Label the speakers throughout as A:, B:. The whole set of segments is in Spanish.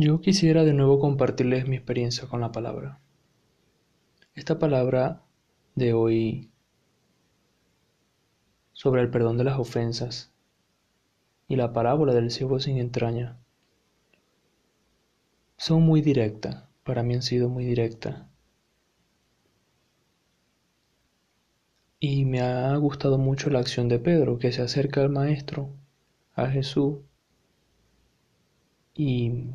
A: Yo quisiera de nuevo compartirles mi experiencia con la palabra. Esta palabra de hoy sobre el perdón de las ofensas y la parábola del siervo sin entraña son muy directas, para mí han sido muy directas. Y me ha gustado mucho la acción de Pedro, que se acerca al Maestro, a Jesús, y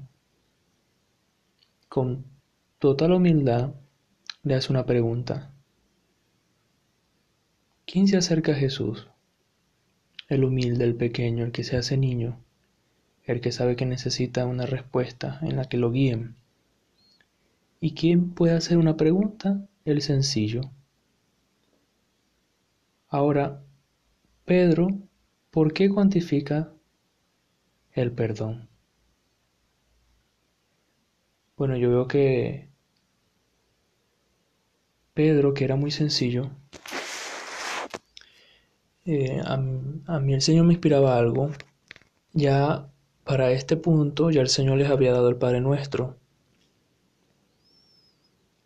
A: con total humildad le hace una pregunta. ¿Quién se acerca a Jesús? El humilde, el pequeño, el que se hace niño, el que sabe que necesita una respuesta en la que lo guíen. ¿Y quién puede hacer una pregunta? El sencillo. Ahora, Pedro, ¿por qué cuantifica el perdón? Bueno, yo veo que Pedro, que era muy sencillo, eh, a, a, mí el Señor me inspiraba algo. Ya para este punto, ya el Señor les había dado el Padre Nuestro.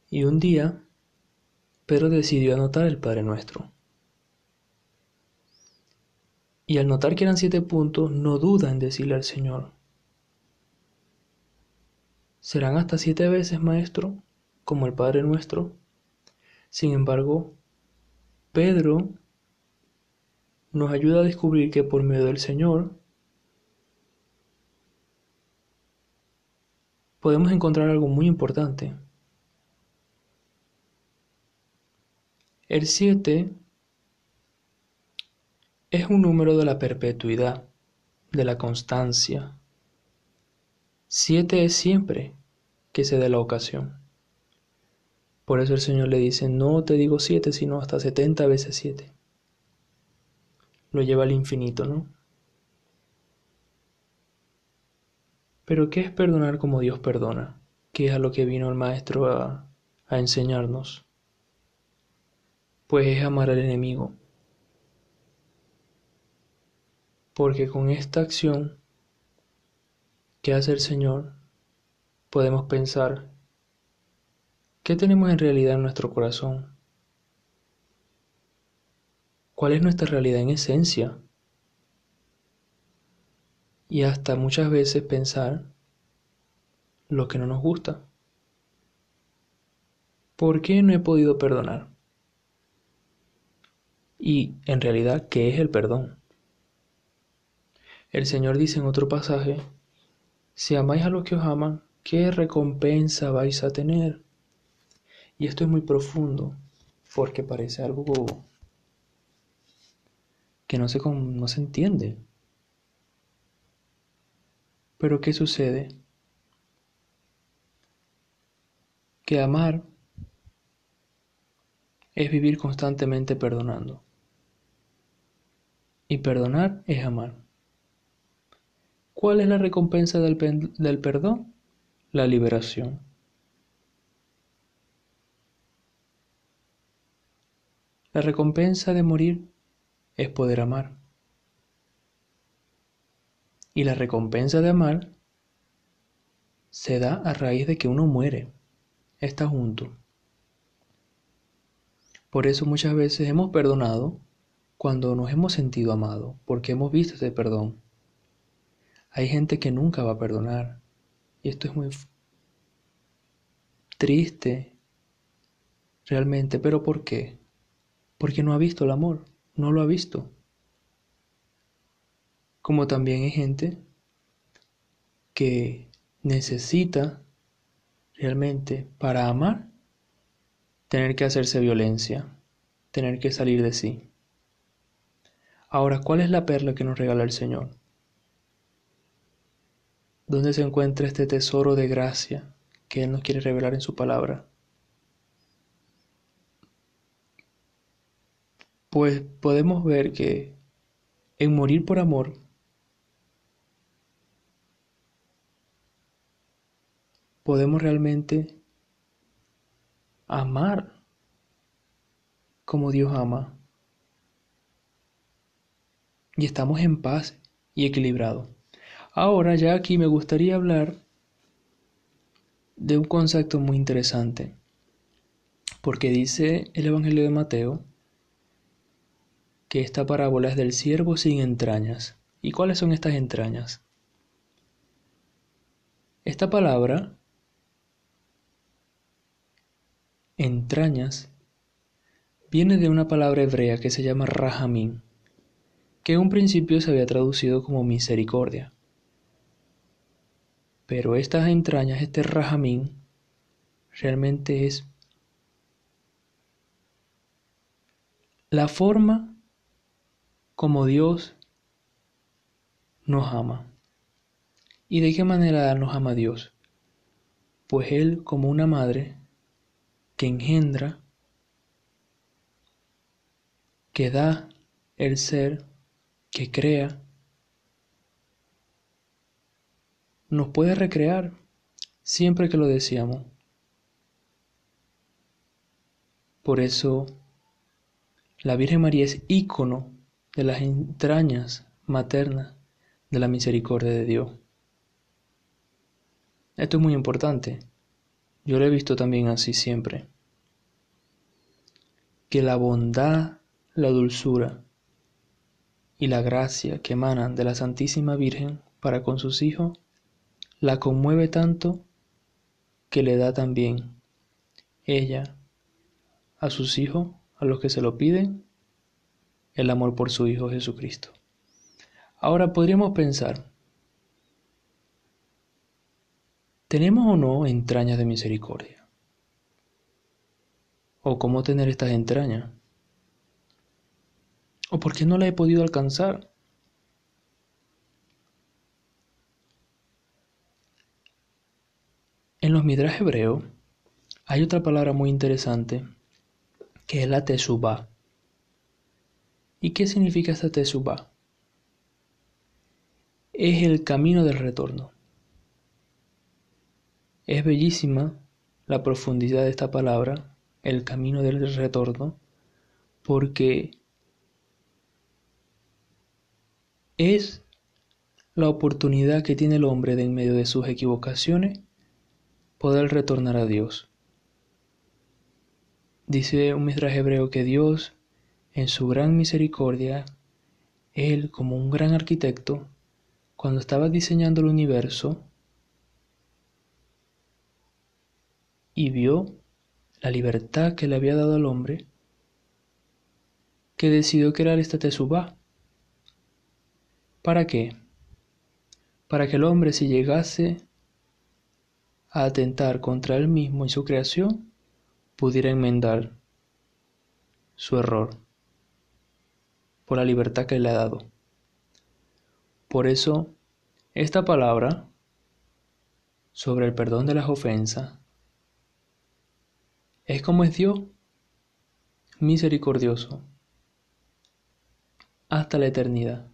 A: Y un día, Pedro decidió anotar el Padre Nuestro. Y al notar que eran siete puntos, no duda en decirle al Señor, ¿serán hasta siete veces, Maestro, como el Padre nuestro? Sin embargo, Pedro nos ayuda a descubrir que por medio del Señor podemos encontrar algo muy importante. El siete es un número de la perpetuidad, de la constancia. Siete es siempre que se dé la ocasión. Por eso el Señor le dice, no te digo siete, sino hasta setenta veces siete. Lo lleva al infinito, ¿no? Pero ¿qué es perdonar como Dios perdona? ¿Qué es a lo que vino el Maestro a, a enseñarnos? Pues es amar al enemigo, porque con esta acción que hace el Señor podemos pensar, ¿qué tenemos en realidad en nuestro corazón? ¿Cuál es nuestra realidad en esencia? Y hasta muchas veces pensar lo que no nos gusta. ¿Por qué no he podido perdonar? Y en realidad, ¿qué es el perdón? El Señor dice en otro pasaje, si amáis a los que os aman, ¿qué recompensa vais a tener? Y esto es muy profundo, porque parece algo que no se, no se entiende. Pero ¿qué sucede? Que amar es vivir constantemente perdonando. Y perdonar es amar. ¿Cuál es la recompensa del, del perdón? La liberación. La recompensa de morir es poder amar. Y la recompensa de amar se da a raíz de que uno muere, está junto. Por eso muchas veces hemos perdonado cuando nos hemos sentido amados, porque hemos visto ese perdón. Hay gente que nunca va a perdonar. Y esto es muy triste, realmente. ¿Pero por qué? Porque no ha visto el amor, no lo ha visto. Como también hay gente que necesita realmente para amar tener que hacerse violencia, tener que salir de sí. Ahora, ¿cuál es la perla que nos regala el Señor? ¿Dónde se encuentra este tesoro de gracia que Él nos quiere revelar en su palabra? Pues podemos ver que en morir por amor podemos realmente amar como Dios ama. Y estamos en paz y equilibrados. Ahora ya aquí me gustaría hablar de un concepto muy interesante, porque dice el Evangelio de Mateo que esta parábola es del siervo sin entrañas. ¿Y cuáles son estas entrañas? Esta palabra, entrañas, viene de una palabra hebrea que se llama rahamín, que en un principio se había traducido como misericordia. Pero estas entrañas, este rajamín, realmente es la forma como Dios nos ama. ¿Y de qué manera nos ama Dios? Pues Él como una madre que engendra, que da el ser, que crea, nos puede recrear siempre que lo deseamos. Por eso, la Virgen María es ícono de las entrañas maternas de la misericordia de Dios. Esto es muy importante. Yo lo he visto también así siempre. Que la bondad, la dulzura y la gracia que emanan de la Santísima Virgen para con sus hijos la conmueve tanto que le da también ella a sus hijos, a los que se lo piden, el amor por su Hijo Jesucristo. Ahora podríamos pensar, ¿tenemos o no entrañas de misericordia? ¿O cómo tener estas entrañas? ¿O por qué no la he podido alcanzar? En los Midrash hebreos hay otra palabra muy interesante que es la tesubá. ¿Y qué significa esta tesubá? Es el camino del retorno. Es bellísima la profundidad de esta palabra, el camino del retorno, porque es la oportunidad que tiene el hombre de en medio de sus equivocaciones poder retornar a Dios. Dice un midrash hebreo que Dios, en su gran misericordia, Él como un gran arquitecto, cuando estaba diseñando el universo, y vio la libertad que le había dado al hombre, que decidió crear esta tesubá. ¿Para qué? Para que el hombre si llegase a atentar contra él mismo y su creación, pudiera enmendar su error por la libertad que le ha dado. Por eso, esta palabra sobre el perdón de las ofensas es como es Dios, misericordioso, hasta la eternidad.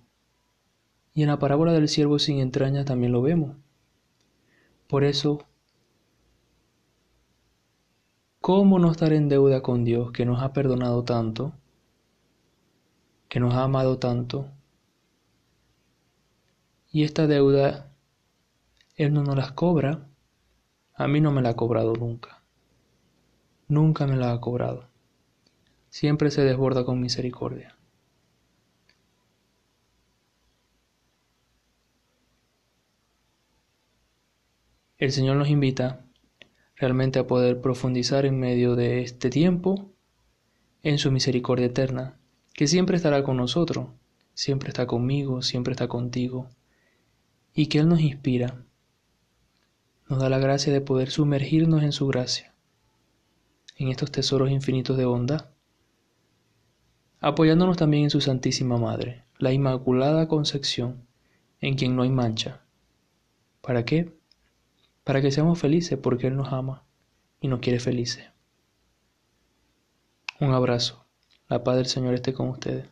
A: Y en la parábola del siervo sin entrañas también lo vemos. Por eso ¿Cómo no estar en deuda con Dios que nos ha perdonado tanto, que nos ha amado tanto? Y esta deuda, Él no nos las cobra, a mí no me la ha cobrado nunca, nunca me la ha cobrado, siempre se desborda con misericordia. El Señor nos invita realmente a poder profundizar en medio de este tiempo en su misericordia eterna, que siempre estará con nosotros, siempre está conmigo, siempre está contigo, y que Él nos inspira, nos da la gracia de poder sumergirnos en su gracia, en estos tesoros infinitos de bondad, apoyándonos también en su Santísima Madre, la Inmaculada Concepción, en quien no hay mancha. ¿Para qué? Para que seamos felices porque Él nos ama y nos quiere felices. Un abrazo. La paz del Señor esté con ustedes.